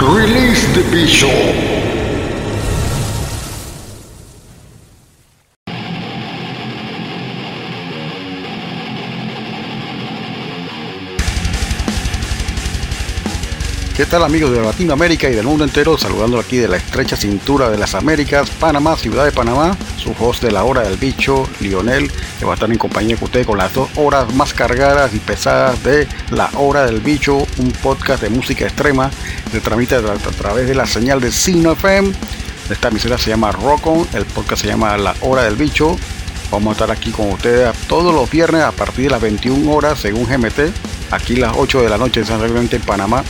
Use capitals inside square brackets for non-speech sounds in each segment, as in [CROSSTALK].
Release the Bishop. ¿Qué tal amigos de Latinoamérica y del mundo entero? Saludando aquí de la estrecha cintura de las Américas, Panamá, ciudad de Panamá, su host de la hora del bicho, Lionel, que va a estar en compañía con ustedes con las dos horas más cargadas y pesadas de la hora del bicho, un podcast de música extrema, se tramita a, a través de la señal de Sino FM. Esta emisora se llama Rock On, el podcast se llama La Hora del Bicho. Vamos a estar aquí con ustedes todos los viernes a partir de las 21 horas según GMT, aquí las 8 de la noche exactamente en Panamá.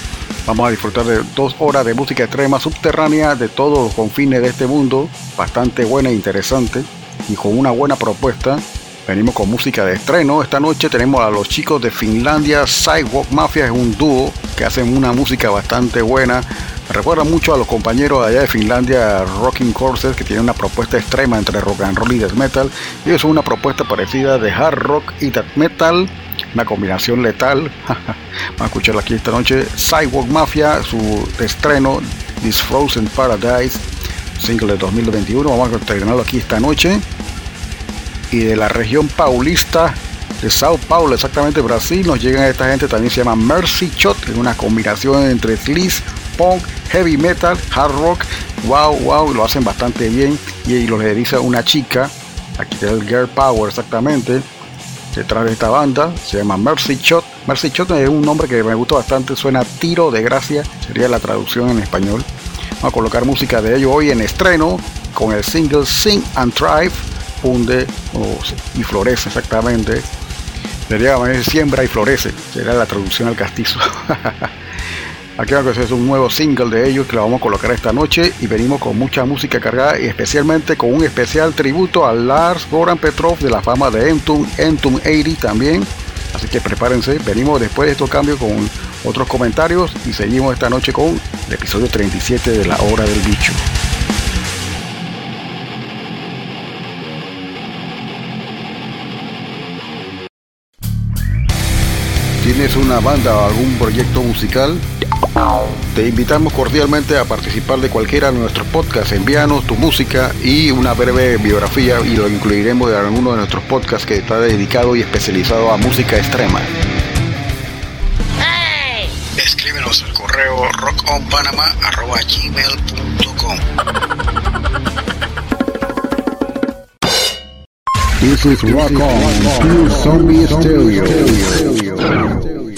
Vamos a disfrutar de dos horas de música extrema subterránea de todos los confines de este mundo, bastante buena e interesante y con una buena propuesta. Venimos con música de estreno. Esta noche tenemos a los chicos de Finlandia, Sidewalk Mafia, es un dúo que hacen una música bastante buena. Recuerda mucho a los compañeros allá de Finlandia, Rocking Courses, que tienen una propuesta extrema entre rock and roll y death metal. Ellos son una propuesta parecida de hard rock y death metal, una combinación letal. [LAUGHS] Vamos a escucharla aquí esta noche. Sidewalk Mafia, su estreno, This Frozen Paradise, single de 2021. Vamos a terminarlo aquí esta noche. Y de la región paulista de Sao Paulo, exactamente Brasil, nos llegan esta gente, también se llama Mercy Shot, es una combinación entre sleaze, punk, heavy metal, hard rock, wow, wow, lo hacen bastante bien y lo dice una chica, aquí está el Girl Power exactamente, detrás de esta banda, se llama Mercy Shot. Mercy Shot es un nombre que me gusta bastante, suena tiro de gracia, sería la traducción en español. Vamos a colocar música de ellos hoy en estreno con el single Sing and Thrive, funde y florece exactamente. Sería siembra y florece, sería la traducción al castizo. [LAUGHS] Aquí vamos a hacer un nuevo single de ellos que lo vamos a colocar esta noche y venimos con mucha música cargada y especialmente con un especial tributo a Lars Goran Petrov de la fama de Entum, Entum 80 también. Así que prepárense, venimos después de estos cambios con otros comentarios y seguimos esta noche con el episodio 37 de la hora del bicho. ¿Tienes una banda o algún proyecto musical? Te invitamos cordialmente a participar de cualquiera de nuestros podcasts. Envíanos tu música y una breve biografía y lo incluiremos en alguno de nuestros podcasts que está dedicado y especializado a música extrema. Escríbenos al correo rockonpanama.gmail.com This is Rock On, Zombie Stereo.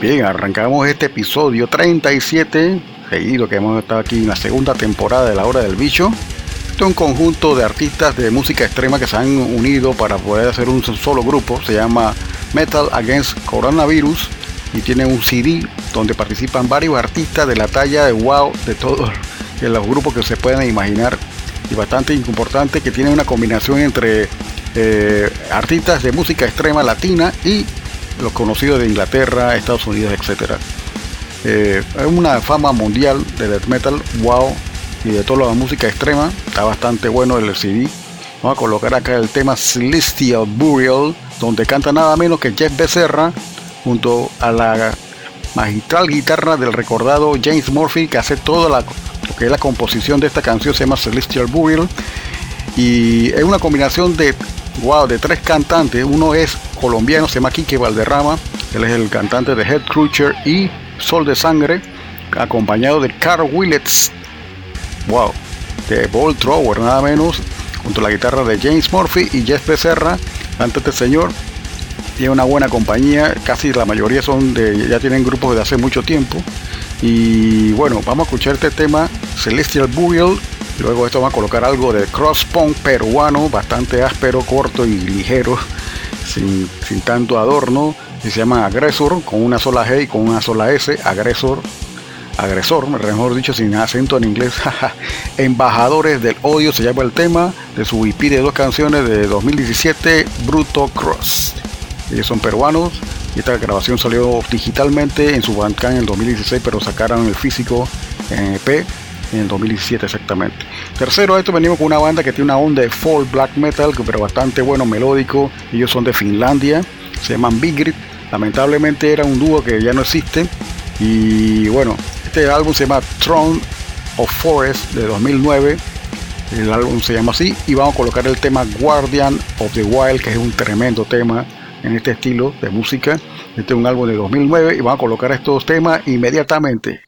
Bien, arrancamos este episodio 37, seguido que hemos estado aquí en la segunda temporada de La Hora del Bicho. Es un conjunto de artistas de música extrema que se han unido para poder hacer un solo grupo. Se llama Metal Against Coronavirus y tiene un CD donde participan varios artistas de la talla de wow de todos [LAUGHS] los grupos que se pueden imaginar y bastante importante que tiene una combinación entre eh, artistas de música extrema latina y los conocidos de Inglaterra, Estados Unidos, etc. Eh, es una fama mundial de death metal, wow, y de toda la música extrema. Está bastante bueno el CD. Vamos a colocar acá el tema Celestial Burial, donde canta nada menos que Jeff Becerra, junto a la magistral guitarra del recordado James Murphy, que hace toda la, que es la composición de esta canción, se llama Celestial Burial. Y es una combinación de wow, de tres cantantes. Uno es colombiano, se llama Quique Valderrama. Él es el cantante de Head Crusher y Sol de Sangre, acompañado de Carl Willets. Wow, de Ball Thrower, nada menos, junto a la guitarra de James Murphy y Jeff Becerra, antes este señor. Tiene una buena compañía, casi la mayoría son de, ya tienen grupos de hace mucho tiempo. Y bueno, vamos a escuchar este tema, Celestial Burial, Luego esto va a colocar algo de cross punk peruano, bastante áspero, corto y ligero, sin, sin tanto adorno. Y se llama Agresor, con una sola G y con una sola S. Agresor, agresor, mejor dicho, sin acento en inglés. [LAUGHS] Embajadores del odio se llama el tema de su EP de dos canciones de 2017, Bruto Cross. Ellos son peruanos y esta grabación salió digitalmente en su Bandcamp en el 2016, pero sacaron el físico en EP en el 2017 exactamente. Tercero, a esto venimos con una banda que tiene una onda de folk black metal, pero bastante bueno, melódico. Ellos son de Finlandia, se llaman Big Lamentablemente era un dúo que ya no existe. Y bueno, este álbum se llama Throne of Forest de 2009. El álbum se llama así. Y vamos a colocar el tema Guardian of the Wild, que es un tremendo tema en este estilo de música. Este es un álbum de 2009 y vamos a colocar estos temas inmediatamente.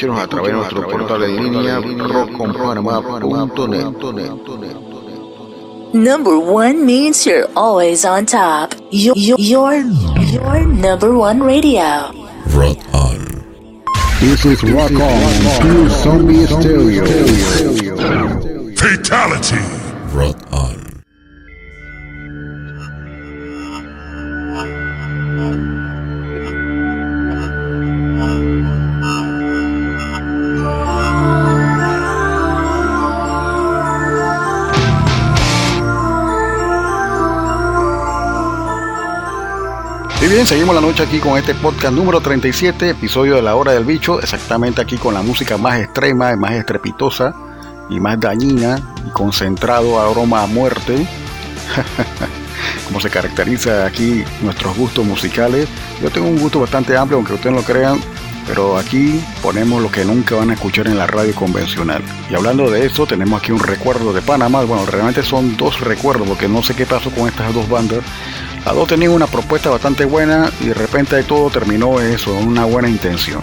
Escúchenos a través de nuestro portal en línea rockconpanamá.net. Number one means you're always on top. Your, your, your number one radio. Rod On. This is Rock On, Pure Zombie Stereo. Seguimos la noche aquí con este podcast número 37, episodio de La Hora del Bicho, exactamente aquí con la música más extrema, más estrepitosa y más dañina y concentrado aroma a muerte. [LAUGHS] Como se caracteriza aquí nuestros gustos musicales. Yo tengo un gusto bastante amplio, aunque ustedes no lo crean, pero aquí ponemos lo que nunca van a escuchar en la radio convencional. Y hablando de eso, tenemos aquí un recuerdo de Panamá. Bueno, realmente son dos recuerdos, porque no sé qué pasó con estas dos bandas. Tenían una propuesta bastante buena y de repente de todo terminó eso, una buena intención.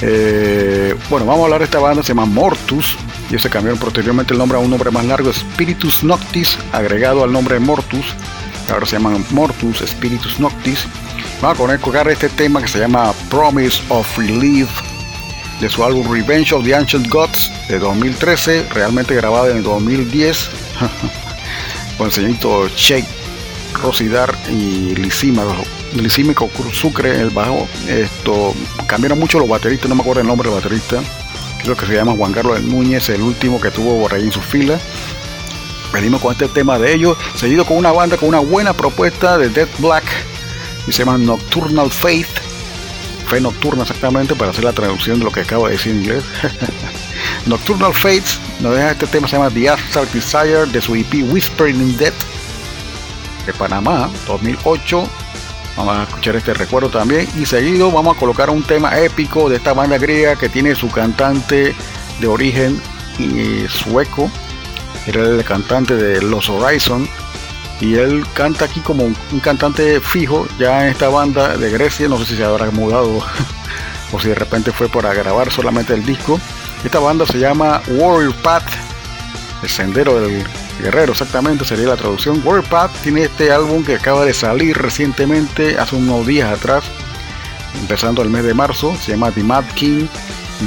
Eh, bueno, vamos a hablar de esta banda, se llama Mortus. Y se cambiaron posteriormente el nombre a un nombre más largo, Spiritus Noctis, agregado al nombre Mortus. Ahora se llaman Mortus, Spiritus Noctis. Vamos a colocar este tema que se llama Promise of Relief de su álbum Revenge of the Ancient Gods de 2013, realmente grabado en el 2010 [LAUGHS] con el señorito Shake Rosidar y Lisima, Lisímico Sucre, el bajo. Esto cambiaron mucho los bateristas, no me acuerdo el nombre del baterista. Creo que se llama Juan Carlos Núñez, el último que tuvo ahí en su fila. Venimos con este tema de ellos, seguido con una banda con una buena propuesta de Dead Black y se llama Nocturnal Faith. Fe nocturna exactamente para hacer la traducción de lo que acabo de decir en inglés. [LAUGHS] Nocturnal Fates nos deja este tema, se llama The Astral Desire de su EP Whispering in Death de Panamá 2008 vamos a escuchar este recuerdo también. Y seguido vamos a colocar un tema épico de esta banda griega que tiene su cantante de origen y sueco. Era el cantante de Los Horizon. Y él canta aquí como un, un cantante fijo ya en esta banda de Grecia. No sé si se habrá mudado [LAUGHS] o si de repente fue para grabar solamente el disco. Esta banda se llama Warrior Path el sendero del Guerrero, exactamente sería la traducción. Warpath tiene este álbum que acaba de salir recientemente, hace unos días atrás, empezando el mes de marzo. Se llama The Mad King,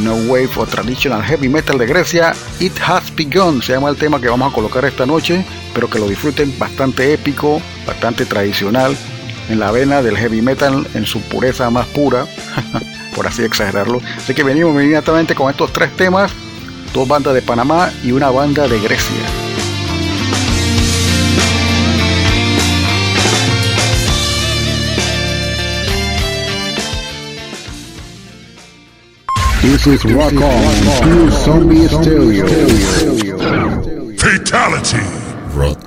No Wave of Traditional Heavy Metal de Grecia. It Has Begun, se llama el tema que vamos a colocar esta noche. Espero que lo disfruten, bastante épico, bastante tradicional, en la vena del heavy metal en su pureza más pura, [LAUGHS] por así exagerarlo. Así que venimos inmediatamente con estos tres temas. Dos bandas de Panamá y una banda de Grecia. This is Rock On, Pure Zombie Stereo. Fatality! Rod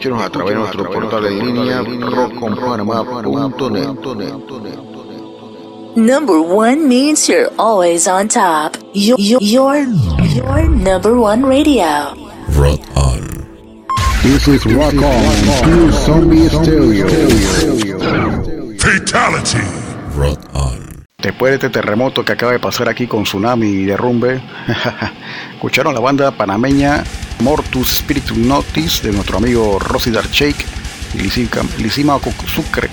Escúchenos a través de nuestro portal en línea rockconpanamá.net. Number one means you're always on top. Your, your, your, your number one radio. Rod On. This is Rock On, pure zombie stereo. Fatality. Rod On. Después de este terremoto que acaba de pasar aquí con tsunami y derrumbe, [LAUGHS] escucharon la banda panameña Mortus Spiritus Notis de nuestro amigo Rosy Darchake y Lisima- Lisima Sucre,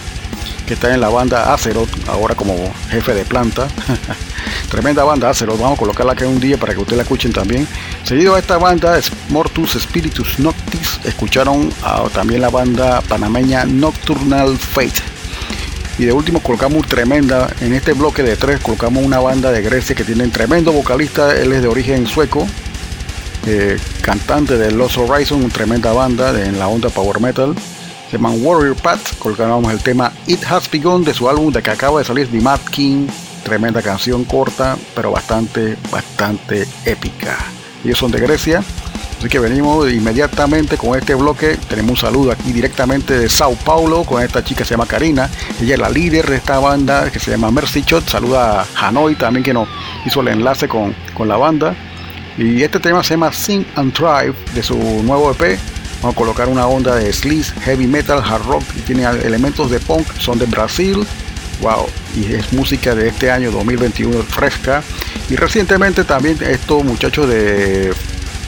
que está en la banda Azeroth, ahora como jefe de planta. [LAUGHS] Tremenda banda Azeroth, vamos a colocarla aquí un día para que ustedes la escuchen también. Seguido a esta banda, Mortus Spiritus Noctis, escucharon también la banda panameña Nocturnal Fate. Y de último colocamos tremenda, en este bloque de tres colocamos una banda de Grecia que tiene tremendo vocalista, él es de origen sueco, cantante de Lost Horizon, una tremenda banda en la onda power metal. Se llaman Warrior Path, colocamos el tema It Has Begun de su álbum de que acaba de salir, The Mad King, tremenda canción corta, pero bastante, bastante épica. Ellos son de Grecia, así que venimos inmediatamente con este bloque. Tenemos un saludo aquí directamente de Sao Paulo con esta chica que se llama Karina. Ella es la líder de esta banda que se llama Mercy Shot. Saluda a Hanoi también que nos hizo el enlace con, con la banda. Y este tema se llama Sing and Thrive de su nuevo EP. Vamos a colocar una onda de sleaze, heavy metal, hard rock y tiene elementos de punk. Son de Brasil. Wow, y es música de este año 2021 fresca. Y recientemente también estos muchachos de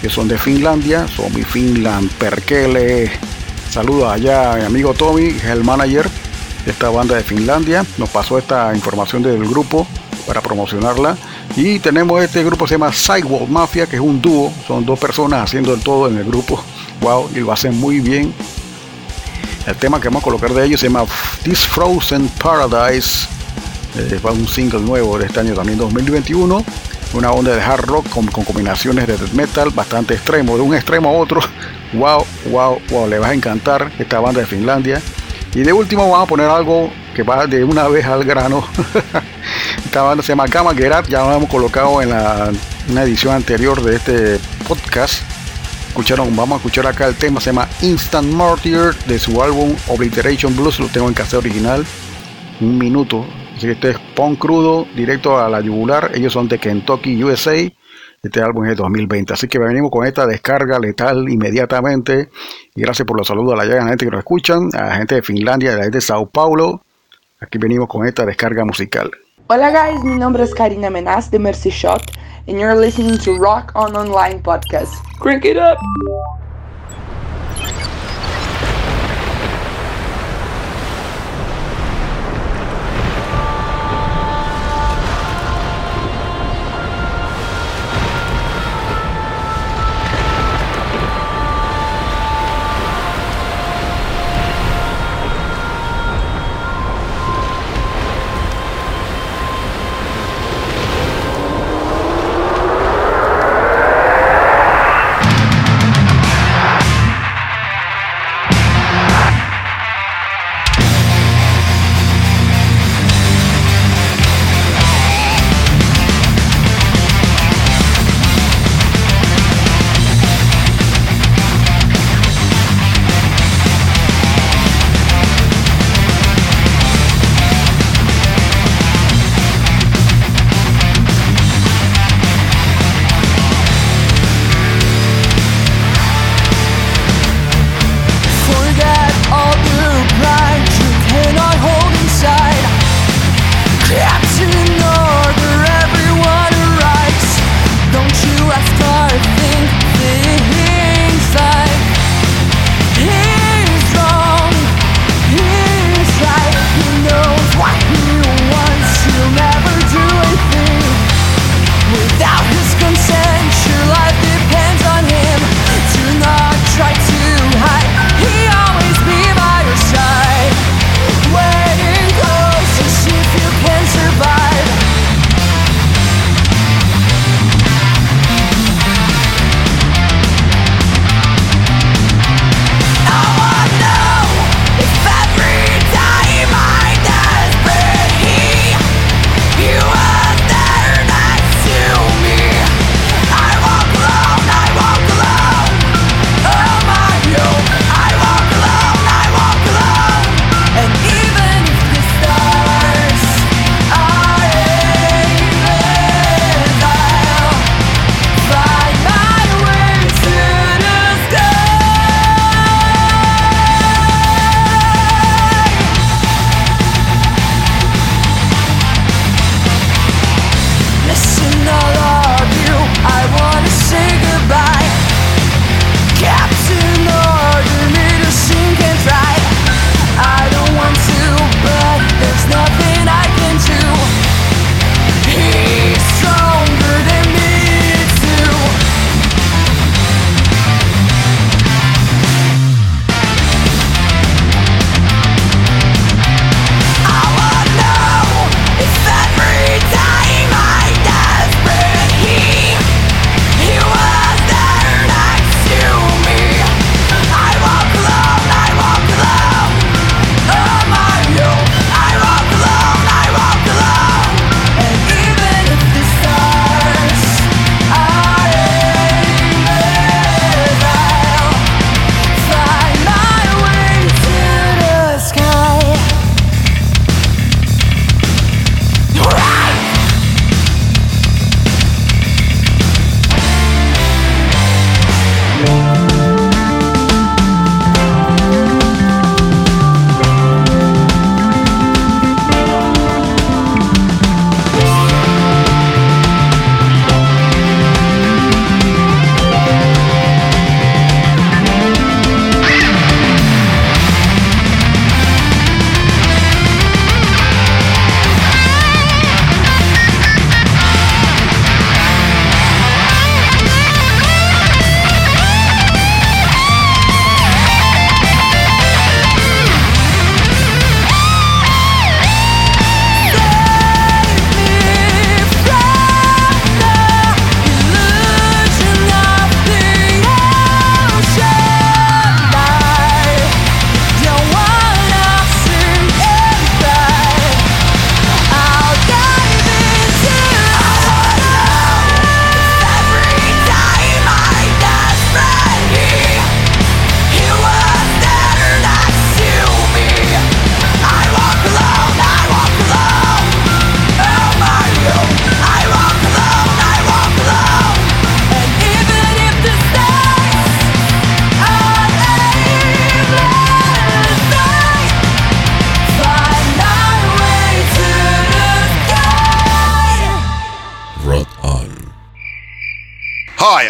que son de Finlandia, Somi Finland, Perkele. Saludos allá mi amigo Tommy, el manager de esta banda de Finlandia. Nos pasó esta información del grupo para promocionarla. Y tenemos este grupo que se llama Sidewalk Mafia, que es un dúo, son dos personas haciendo el todo en el grupo. Wow, y lo hacen muy bien. El tema que vamos a colocar de ellos se llama This Frozen Paradise. Eh, va un single nuevo de este año también 2021. Una onda de hard rock con, combinaciones de death metal bastante extremo, de un extremo a otro. Wow, wow, wow, le va a encantar esta banda de Finlandia. Y de último vamos a poner algo que va de una vez al grano. [LAUGHS] Esta banda se llama Gamma Gerat, ya lo hemos colocado en la, una edición anterior de este podcast. Escucharon, vamos a escuchar acá el tema, se llama Instant Martyr de su álbum Obliteration Blues, lo tengo en cassette original, un minuto. Así que este es punk crudo, directo a la yugular. Ellos son de Kentucky, USA. Este álbum es de 2020. Así que venimos con esta descarga letal inmediatamente. Y gracias por los saludos a la, a la gente que nos escuchan, a la gente de Finlandia, a la gente de Sao Paulo. Aquí venimos con esta descarga musical. Hola guys, mi nombre es Karina Menas de Mercy Shot and you're listening to Rock On Online Podcast. Crank it up! Imagine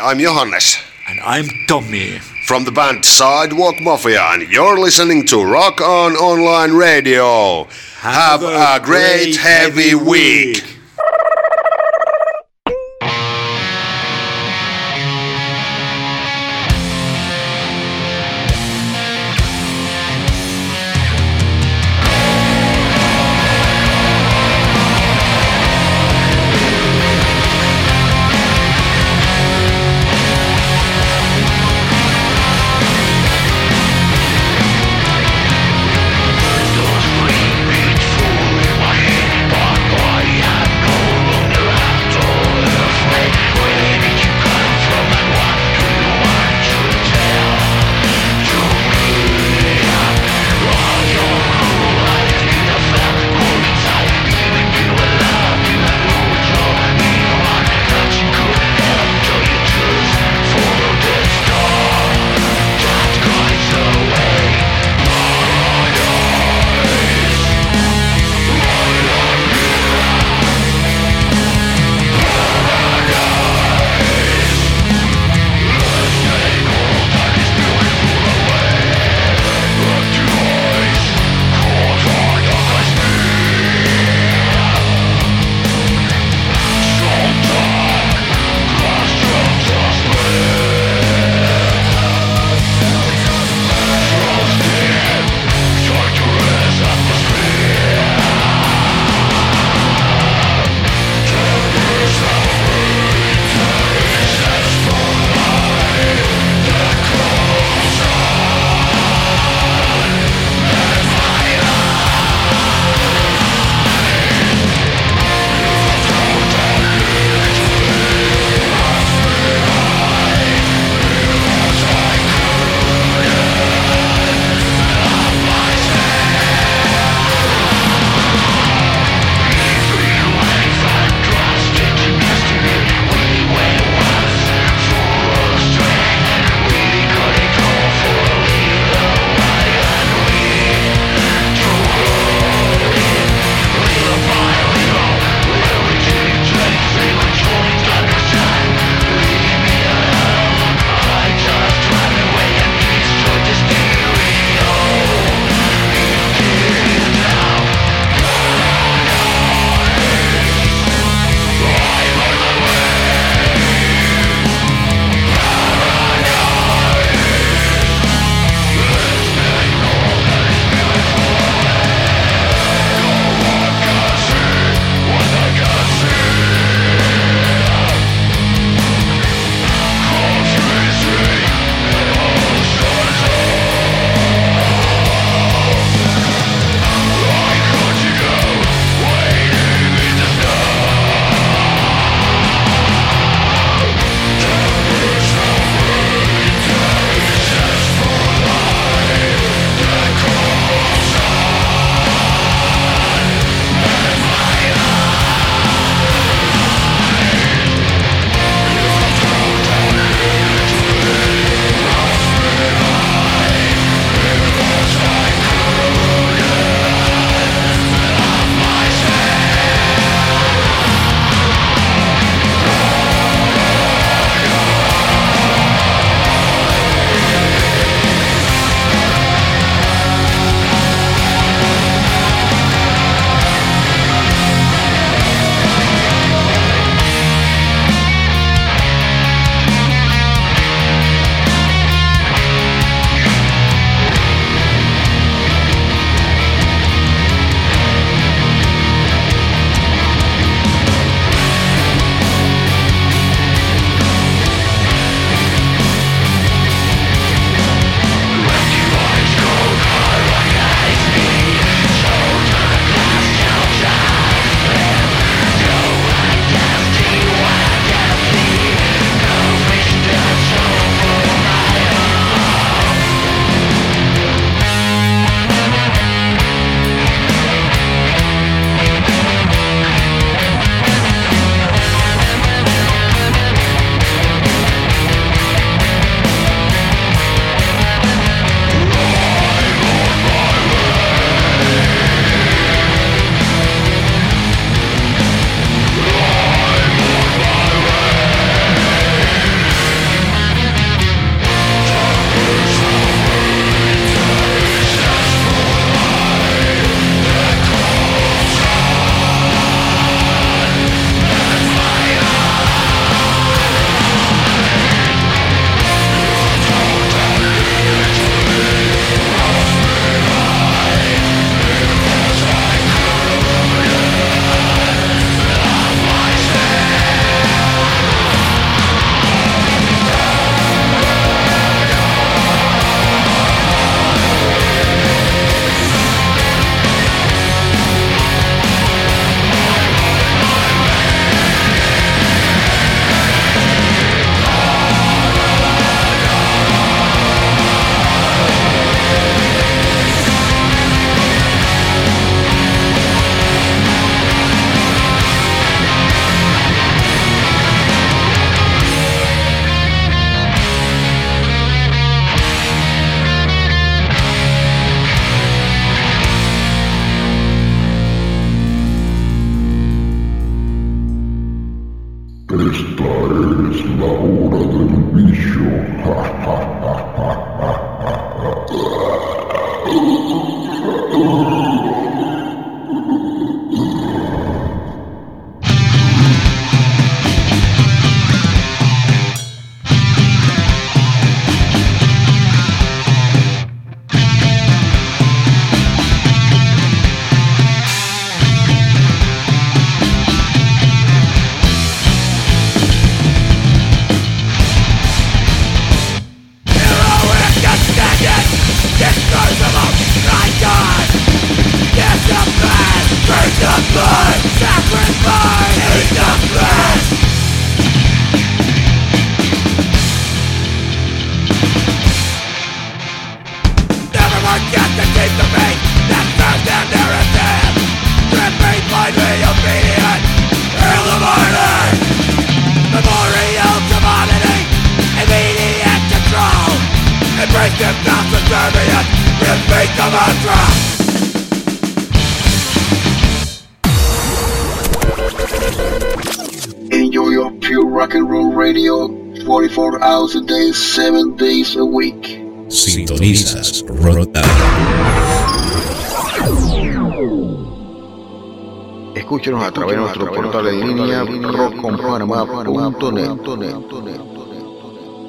I'm Johannes. And I'm Tommy. From the band Sidewalk Mafia, and you're listening to Rock On Online Radio. Have, Have a, a, great, great heavy, heavy week. week.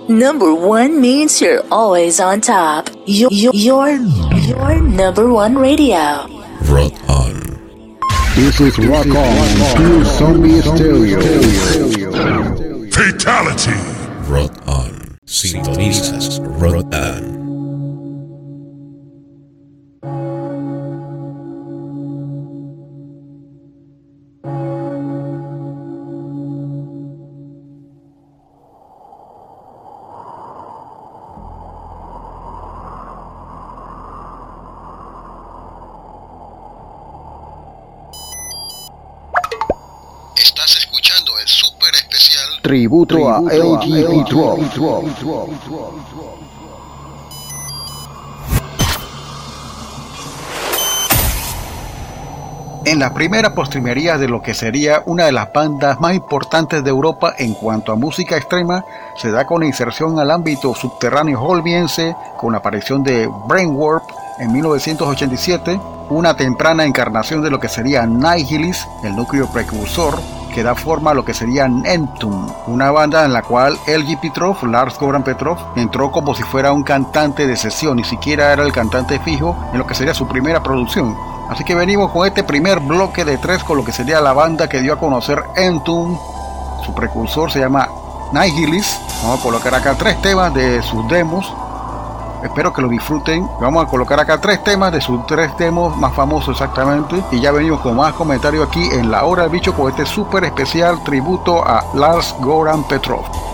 Number one means you're always on top. Your, your, your, your number one radio. Rock On. This is Rock On, Pure Zombie Stereo. Tributo a. En la primera postrimería de lo que sería una de las bandas más importantes de Europa en cuanto a música extrema, se da con inserción al ámbito subterráneo holmiense con la aparición de Brainwarp en 1987, una temprana encarnación de lo que sería Nihilis, el núcleo precursor, que da forma a lo que sería Nentum, una banda en la cual LG Petrov, Lars Goran Petrov, entró como si fuera un cantante de sesión, ni siquiera era el cantante fijo en lo que sería su primera producción. Así que venimos con este primer bloque de tres con lo que sería la banda que dio a conocer Entum. Su precursor se llama Nihilis. Vamos a colocar acá tres temas de sus demos. Espero que lo disfruten. Vamos a colocar acá tres temas de sus tres demos más famosos exactamente. Y ya venimos con más comentarios aquí en La Hora del Bicho con este súper especial tributo a Lars Goran Petrov.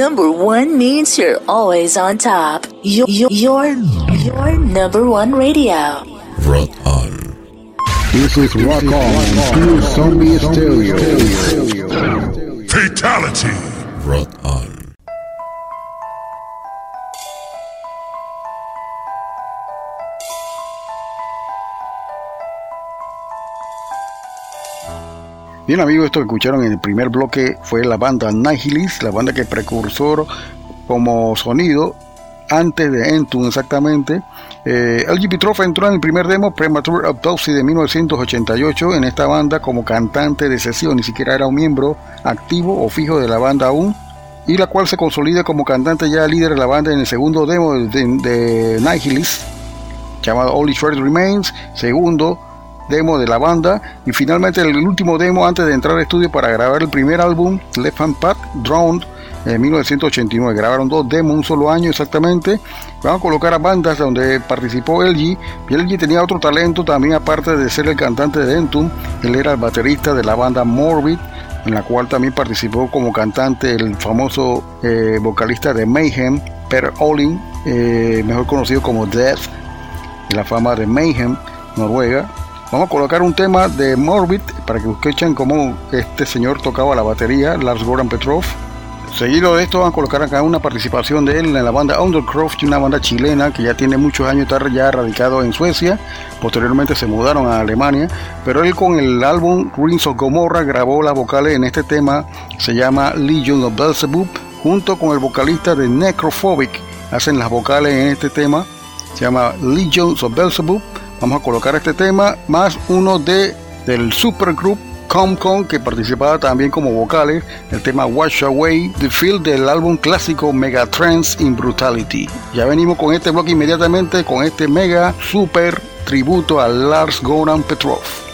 Number one means you're always on top. Your, your, your, your number one radio. Rock on. This is Rock On, Pure Zombie Stereo. Bien amigos, esto que escucharon en el primer bloque fue la banda Nihilist, la banda que precursor como sonido antes de Entum exactamente. Eh, LG entró en el primer demo Premature Autopsy de 1988 en esta banda como cantante de sesión, ni siquiera era un miembro activo o fijo de la banda aún, y la cual se consolida como cantante ya líder de la banda en el segundo demo de, de Nihilist, llamado Only Shred Remains, segundo demo de la banda y finalmente el último demo antes de entrar al estudio para grabar el primer álbum Left Hand Path Drowned en 1989 grabaron dos demos un solo año exactamente. Van a colocar a bandas donde participó LG y LG tenía otro talento también aparte de ser el cantante de Entum él era el baterista de la banda Morbid en la cual también participó como cantante el famoso eh, vocalista de Mayhem Per Olin eh, mejor conocido como Death de la fama de Mayhem Noruega Vamos a colocar un tema de Morbid para que escuchen cómo este señor tocaba la batería, Lars Goran Petrov. Seguido de esto, van a colocar acá una participación de él en la banda Undercroft, una banda chilena que ya tiene muchos años, está ya radicado en Suecia. Posteriormente se mudaron a Alemania, pero él con el álbum Rings of Gomorrah grabó las vocales en este tema, se llama Legion of Belzebub, junto con el vocalista de Necrophobic. Hacen las vocales en este tema, se llama Legions of Belzebub. Vamos a colocar este tema más uno de del supergroup Comcon que participaba también como vocales, el tema Wash Away the Field del álbum clásico Megatrends in Brutality. Ya venimos con este bloque inmediatamente con este mega super tributo a Lars Goran Petrov.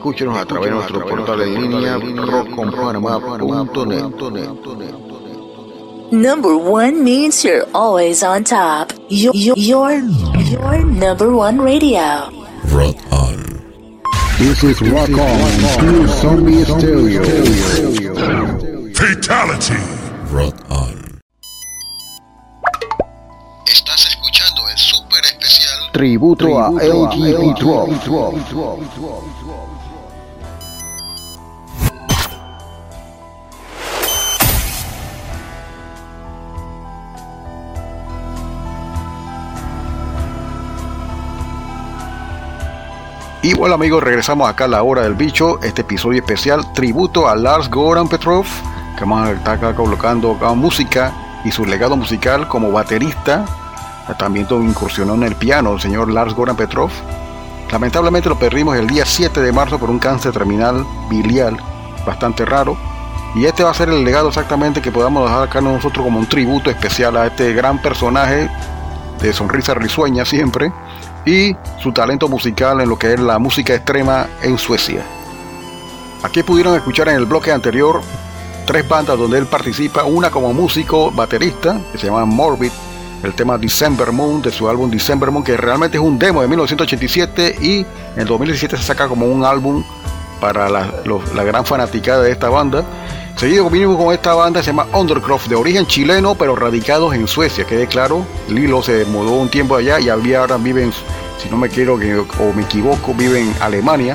Escúchenos a través de nuestro portal en línea rockconpanamá.net. Number one means you're always on top. Your, your, your, your number one radio. Rock on. This is Rock On, Pure Zombie Stereo. Fatality. Rock on. Estás escuchando el super especial Tributo a LGB Drop. Y bueno amigos, regresamos acá a la hora del bicho, este episodio especial tributo a Lars Goran Petrov, que vamos a estar acá colocando acá música y su legado musical como baterista. También incursionó en el piano el señor Lars Goran Petrov. Lamentablemente lo perdimos el día 7 de marzo por un cáncer terminal biliar bastante raro. Y este va a ser el legado exactamente que podamos dejar acá nosotros como un tributo especial a este gran personaje de sonrisa risueña siempre y su talento musical en lo que es la música extrema en Suecia. Aquí pudieron escuchar en el bloque anterior tres bandas donde él participa, una como músico baterista, que se llama Morbid, el tema December Moon de su álbum December Moon, que realmente es un demo de 1987 y en 2017 se saca como un álbum para la, gran fanaticada de esta banda. Seguido vinimos con esta banda, se llama Undercroft, de origen chileno, pero radicados en Suecia, quede claro. Lilo se mudó un tiempo allá y había ahora vive en, si no me quiero o me equivoco, vive en Alemania.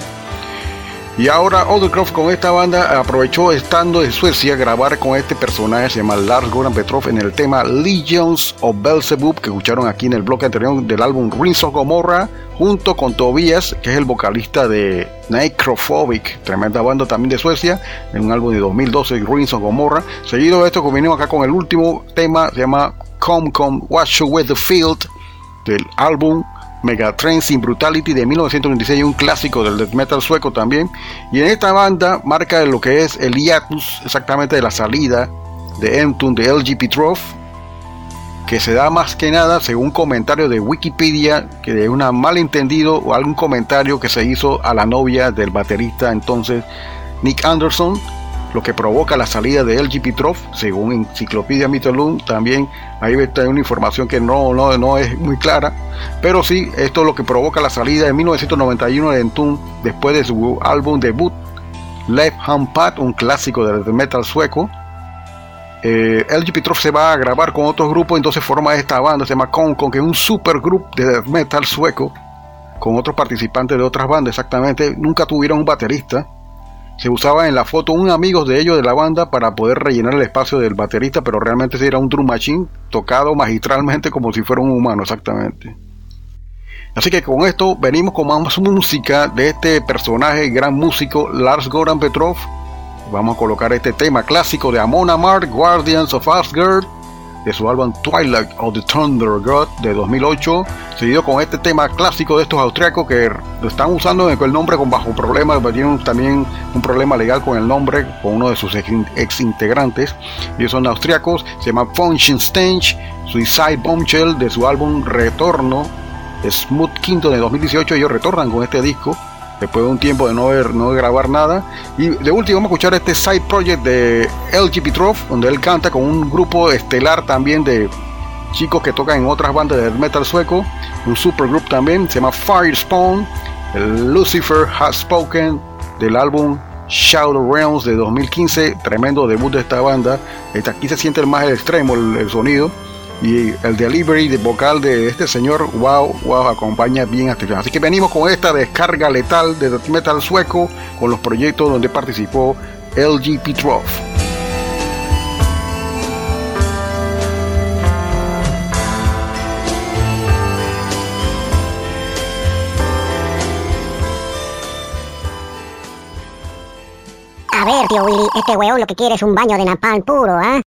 Y ahora Undercroft con esta banda aprovechó estando en Suecia grabar con este personaje, se llama Lars Goran Petrov, en el tema Legions of Belzebub, que escucharon aquí en el bloque anterior del álbum Rings of Gomorrah, junto con Tobias, que es el vocalista de Necrophobic, tremenda banda también de Suecia, en un álbum de 2012, Rings of Gomorrah. Seguido de esto, venimos acá con el último tema, se llama Come Come Watch With The Field, del álbum Megatrends in Brutality de 1996, un clásico del death metal sueco también. Y en esta banda marca lo que es el hiatus exactamente de la salida de Entune de LG Petrov, que se da más que nada según comentario de Wikipedia, que de un malentendido o algún comentario que se hizo a la novia del baterista entonces Nick Anderson, lo que provoca la salida de LG Petrov, según Enciclopedia Mytholum, también ahí está una información que no, no, no es muy clara, pero sí, esto es lo que provoca la salida en 1991 de Entune después de su álbum debut Left Hand Pad, un clásico del metal sueco. Eh, se va a grabar con otros grupos, entonces forma esta banda, se llama Concon, que es un supergrupo de metal sueco, con otros participantes de otras bandas, exactamente. Nunca tuvieron un baterista. Se usaba en la foto un amigo de ellos de la banda para poder rellenar el espacio del baterista, pero realmente era un drum machine tocado magistralmente como si fuera un humano, exactamente. Así que con esto venimos con más música de este personaje, gran músico Lars Goran Petrov. Vamos a colocar este tema clásico de Amon Amarth, Guardians of Asgard, de su álbum Twilight of the Thunder God de 2008, seguido con este tema clásico de estos austriacos que lo están usando el nombre con bajo problemas, pero tienen también un problema legal con el nombre, con uno de sus ex, integrantes. Ellos son austriacos, se llama Stench, Suicide Bombshell de su álbum Retorno, Smooth Quinto de 2018. Ellos retornan con este disco después de un tiempo de no, ver, no grabar nada. Y de último vamos a escuchar este side project de LG Petrov, donde él canta con un grupo estelar también de chicos que tocan en otras bandas de metal sueco, un supergroup también, se llama Firespawn, el Lucifer Has Spoken del álbum Shadow Realms de 2015, tremendo debut de esta banda. Aquí se siente el más extremo el sonido y el delivery de vocal de este señor, wow, wow, acompaña bien a este Así que venimos con esta descarga letal de death metal sueco con los proyectos donde participó LG Petrov. A ver, tío Willy, este weón lo que quiere es un baño de napalm puro, ¿ah?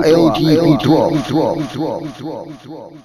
ATP 12.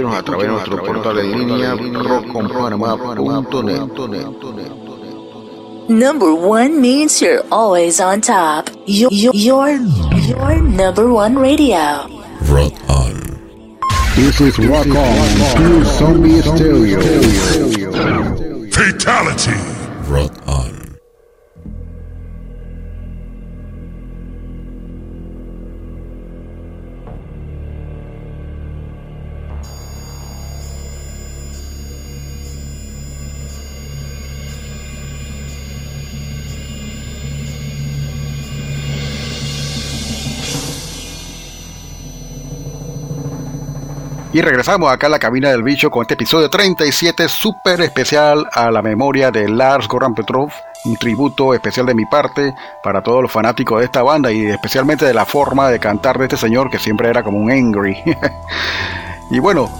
Escúchenos a través de nuestro portal en línea rockconpanamá.net. Number one means you're always on top. Your, your, your, your number one radio. Rock On. This is Rock On, Pure Zombie Stereo. Fatality. Rock Regresamos acá a la cabina del bicho con este episodio 37 súper especial a la memoria de Lars Goran Petrov. Un tributo especial de mi parte para todos los fanáticos de esta banda y especialmente de la forma de cantar de este señor que siempre era como un angry. [LAUGHS] y bueno,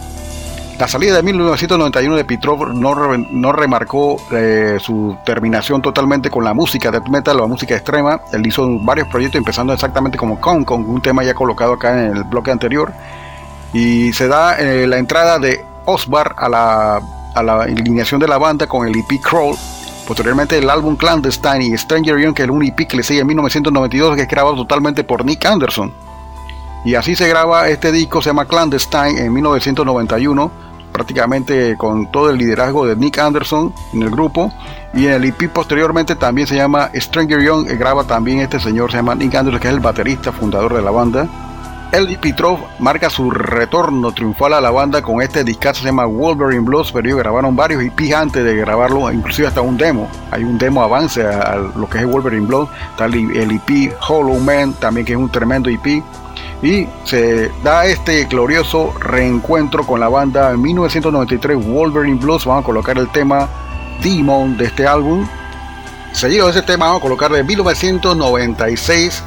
la salida de 1991 de Petrov no, no remarcó eh, su terminación totalmente con la música death metal o la música extrema. Él hizo varios proyectos empezando exactamente como Con, con un tema ya colocado acá en el bloque anterior y se da eh, la entrada de Osbar a la, a la alineación de la banda con el EP Crawl. Posteriormente el álbum Clandestine y Stranger Young, que es un EP que le sigue en 1992, que es grabado totalmente por Nick Anderson. Y así se graba este disco, se llama Clandestine, en 1991, prácticamente con todo el liderazgo de Nick Anderson en el grupo. Y en el EP posteriormente también se llama Stranger Young, que graba también este señor, se llama Nick Anderson, que es el baterista fundador de la banda. Ellie Petrov marca su retorno triunfal a la banda con este discazo se llama Wolverine Blues, pero ellos grabaron varios EPs antes de grabarlo, inclusive hasta un demo. Hay un demo avance a, lo que es Wolverine Blues, está el, EP Hollow Man, también que es un tremendo EP. Y se da este glorioso reencuentro con la banda en 1993 Wolverine Blues. Vamos a colocar el tema Demon de este álbum. Seguido de ese tema vamos a colocar de 1996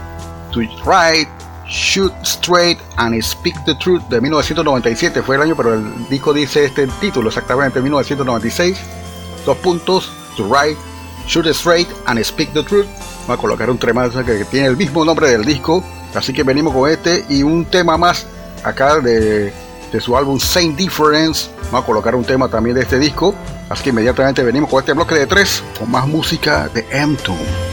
To Right Shoot Straight and Speak the Truth de 1997 fue el año, pero el disco dice este título exactamente 1996. Dos puntos, To Write, Shoot Straight and Speak the Truth. Vamos a colocar un tema que, tiene el mismo nombre del disco, así que venimos con este y un tema más acá de, de su álbum Saint Difference. Vamos a colocar un tema también de este disco, así que inmediatamente venimos con este bloque de tres con más música de M-Tune.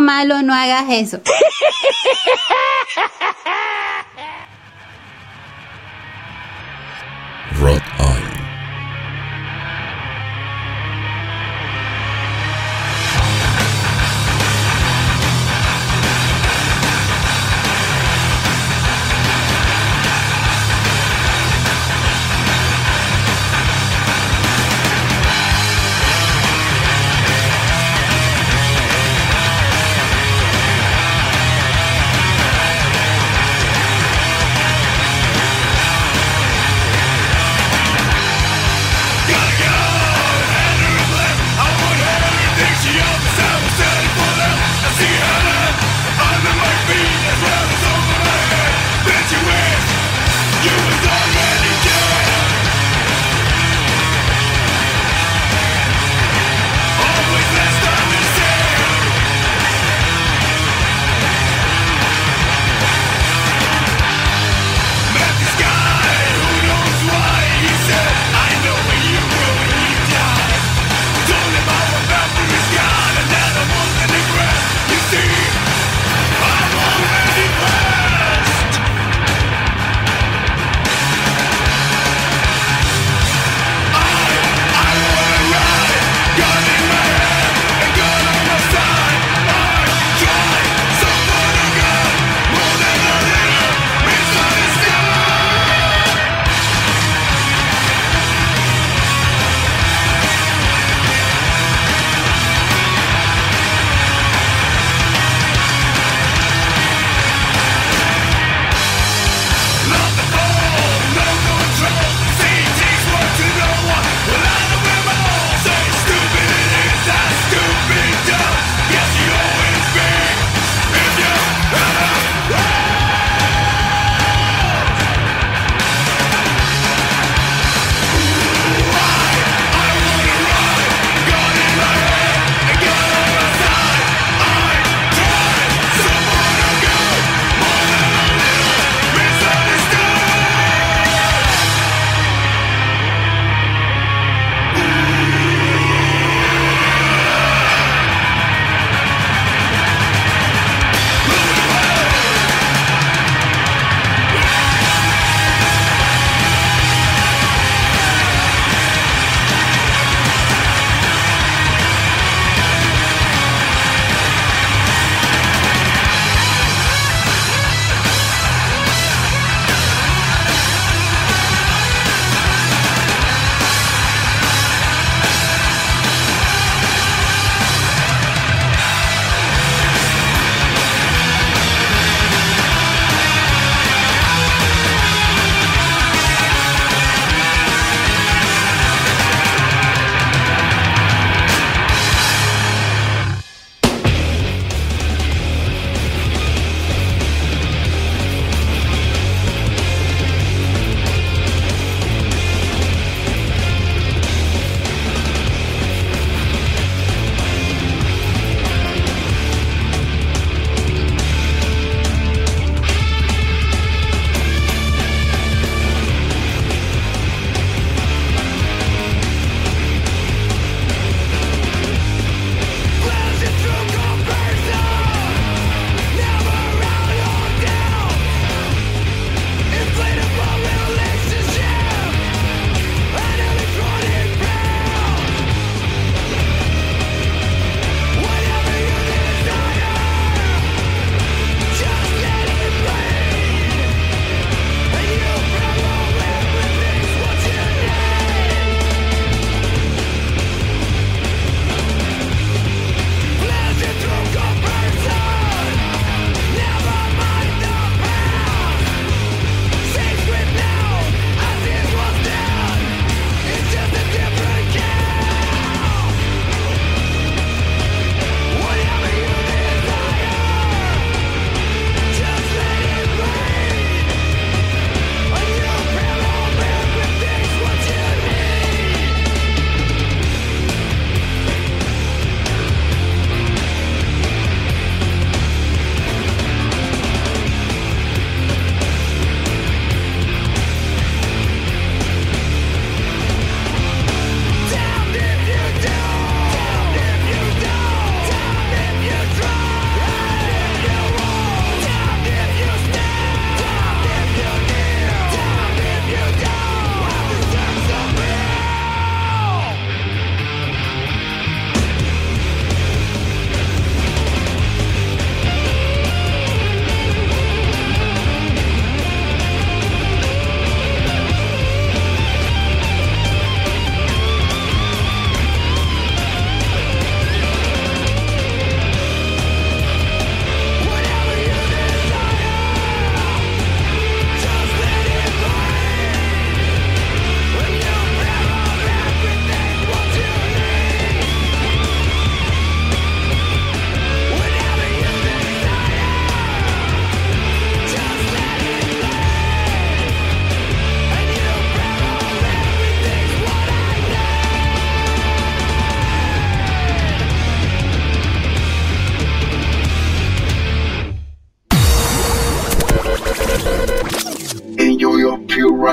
malo, no hagas eso. [LAUGHS]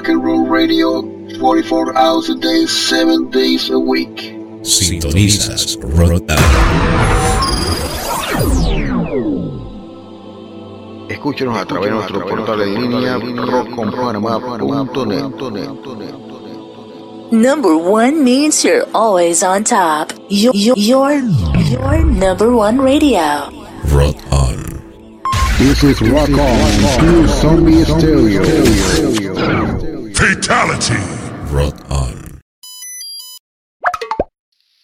rock and roll radio 44 hours a day, 7 days a week. Sintonizas Rock On. Escúchenos a través de nuestro portal en línea rockconpanamá.net. Number one means you're always on top. Your, your, your, your number one radio. Rock On. This is Rock On, Pure Zombie Stereo. Fatality. Rock On.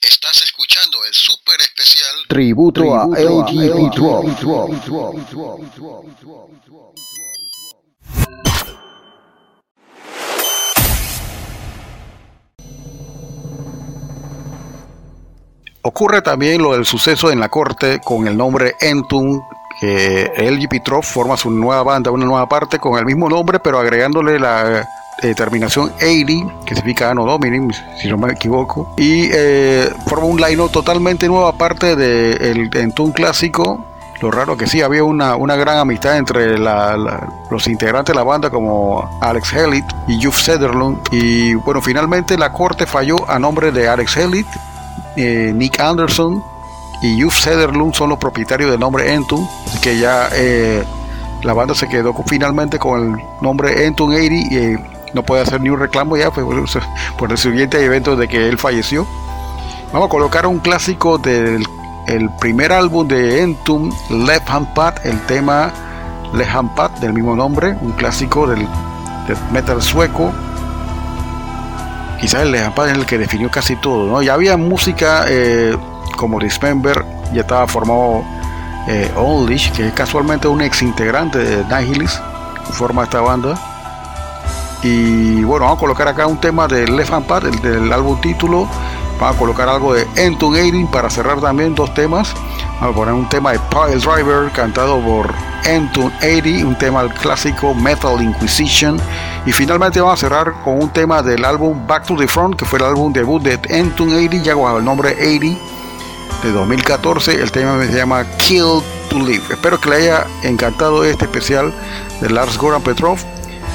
Estás escuchando el super especial Tributo a LGB Drop. Ocurre también lo del suceso en la corte con el nombre Entum, que LGP Trop forma su nueva banda, una nueva parte con el mismo nombre, pero agregándole la eh, terminación 80, que significa Anno Domini, si no me equivoco, y eh, forma un line totalmente nuevo aparte del Entum clásico. Lo raro que sí, había una, una gran amistad entre los integrantes de la banda como Alex Hellit y Juf Sederlund. Y bueno, finalmente la corte falló a nombre de Alex Hellit eh, Nick Anderson y Yuf Sederlund son los propietarios del nombre Entum, así que ya eh, la banda se quedó finalmente con el nombre Entum 80 y eh, no puede hacer ni un reclamo ya pues, por, el siguiente evento de que él falleció. Vamos a colocar un clásico del el primer álbum de Entum, Left Hand Pad, el tema Left Hand Pad del mismo nombre, un clásico del, metal sueco quizás el de Japan es el que definió casi todo, ¿no? Ya había música eh, como Dismember, ya estaba formado eh, que es casualmente un ex integrante de Nihilis, forma esta banda. Y bueno, vamos a colocar acá un tema de Left Pad, el del álbum título. Vamos a colocar algo de 80 para cerrar también dos temas. Vamos a poner un tema de Pile Driver cantado por Entun 80, un tema del clásico Metal Inquisition. Y finalmente vamos a cerrar con un tema del álbum Back to the Front, que fue el álbum debut de Entun 80, ya bajo el nombre 80 de 2014. El tema se llama Kill to Live. Espero que le haya encantado este especial de Lars Goran Petrov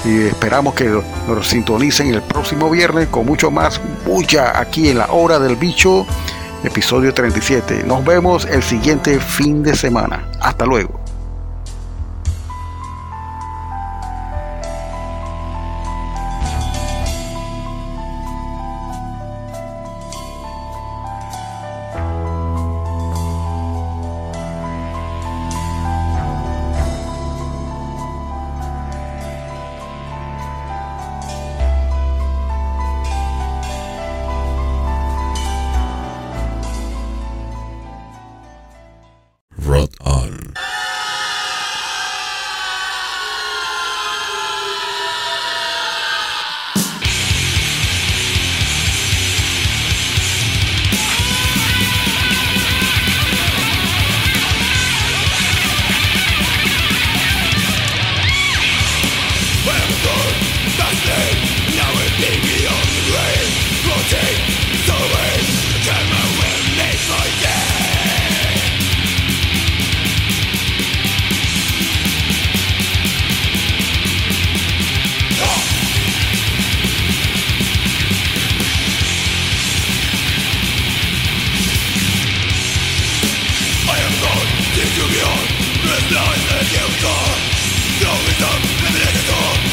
y esperamos que nos sintonicen el próximo viernes con mucho más bulla aquí en la hora del bicho, episodio 37. Nos vemos el siguiente fin de semana. Hasta luego. Right, or in the ground.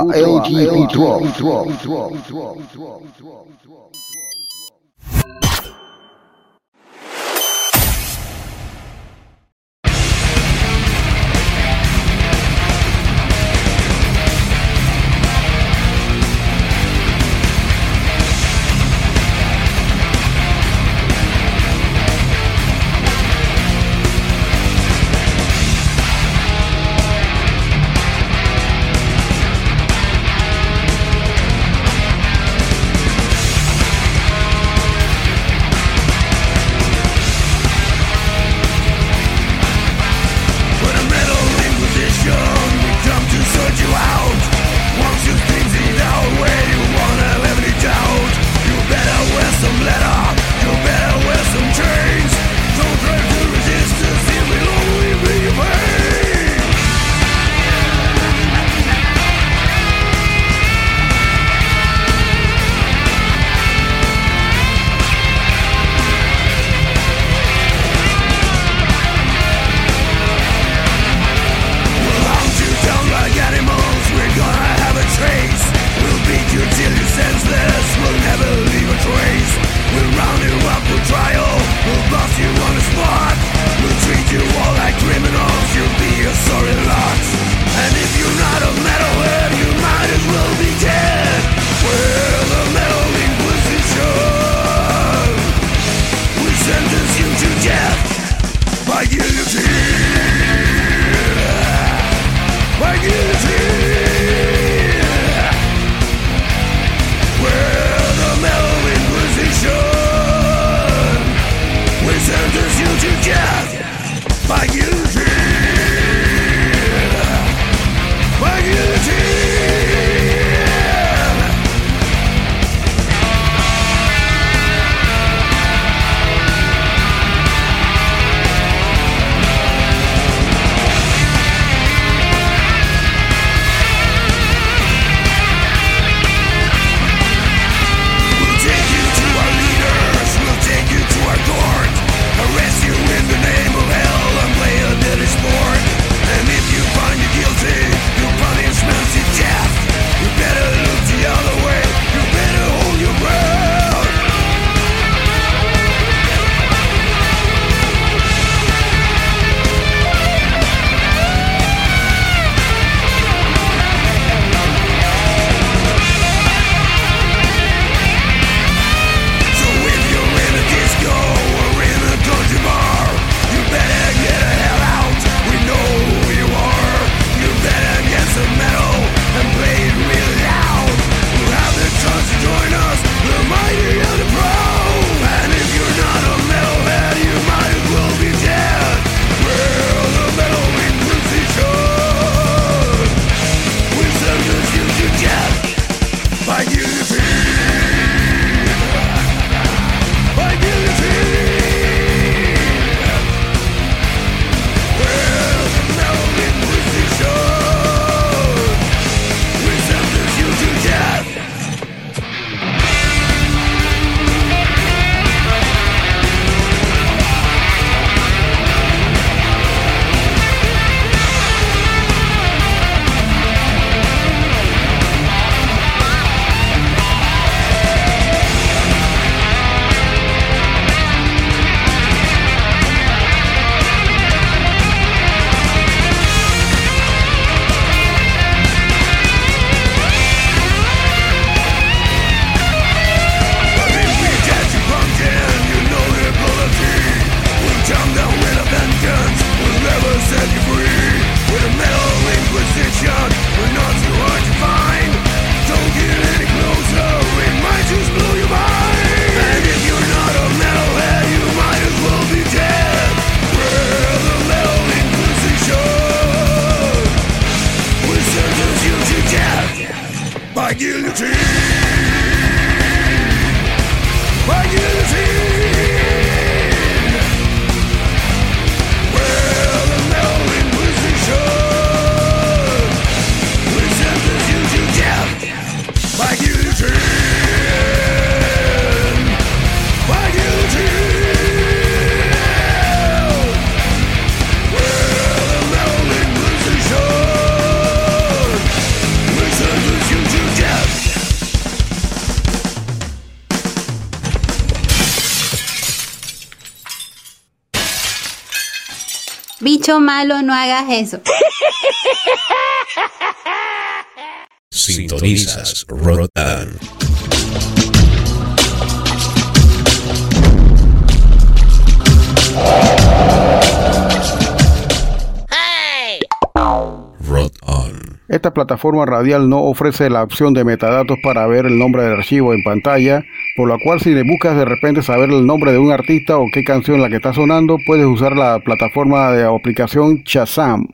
Ultra LGP 12. you. Malo, no hagas eso. Sintonizas Rotan. Rotan. Esta plataforma radial no ofrece la opción de metadatos para ver el nombre del archivo en pantalla, por lo cual si le buscas de repente saber el nombre de un artista o qué canción la que está sonando, puedes usar la plataforma de aplicación Shazam.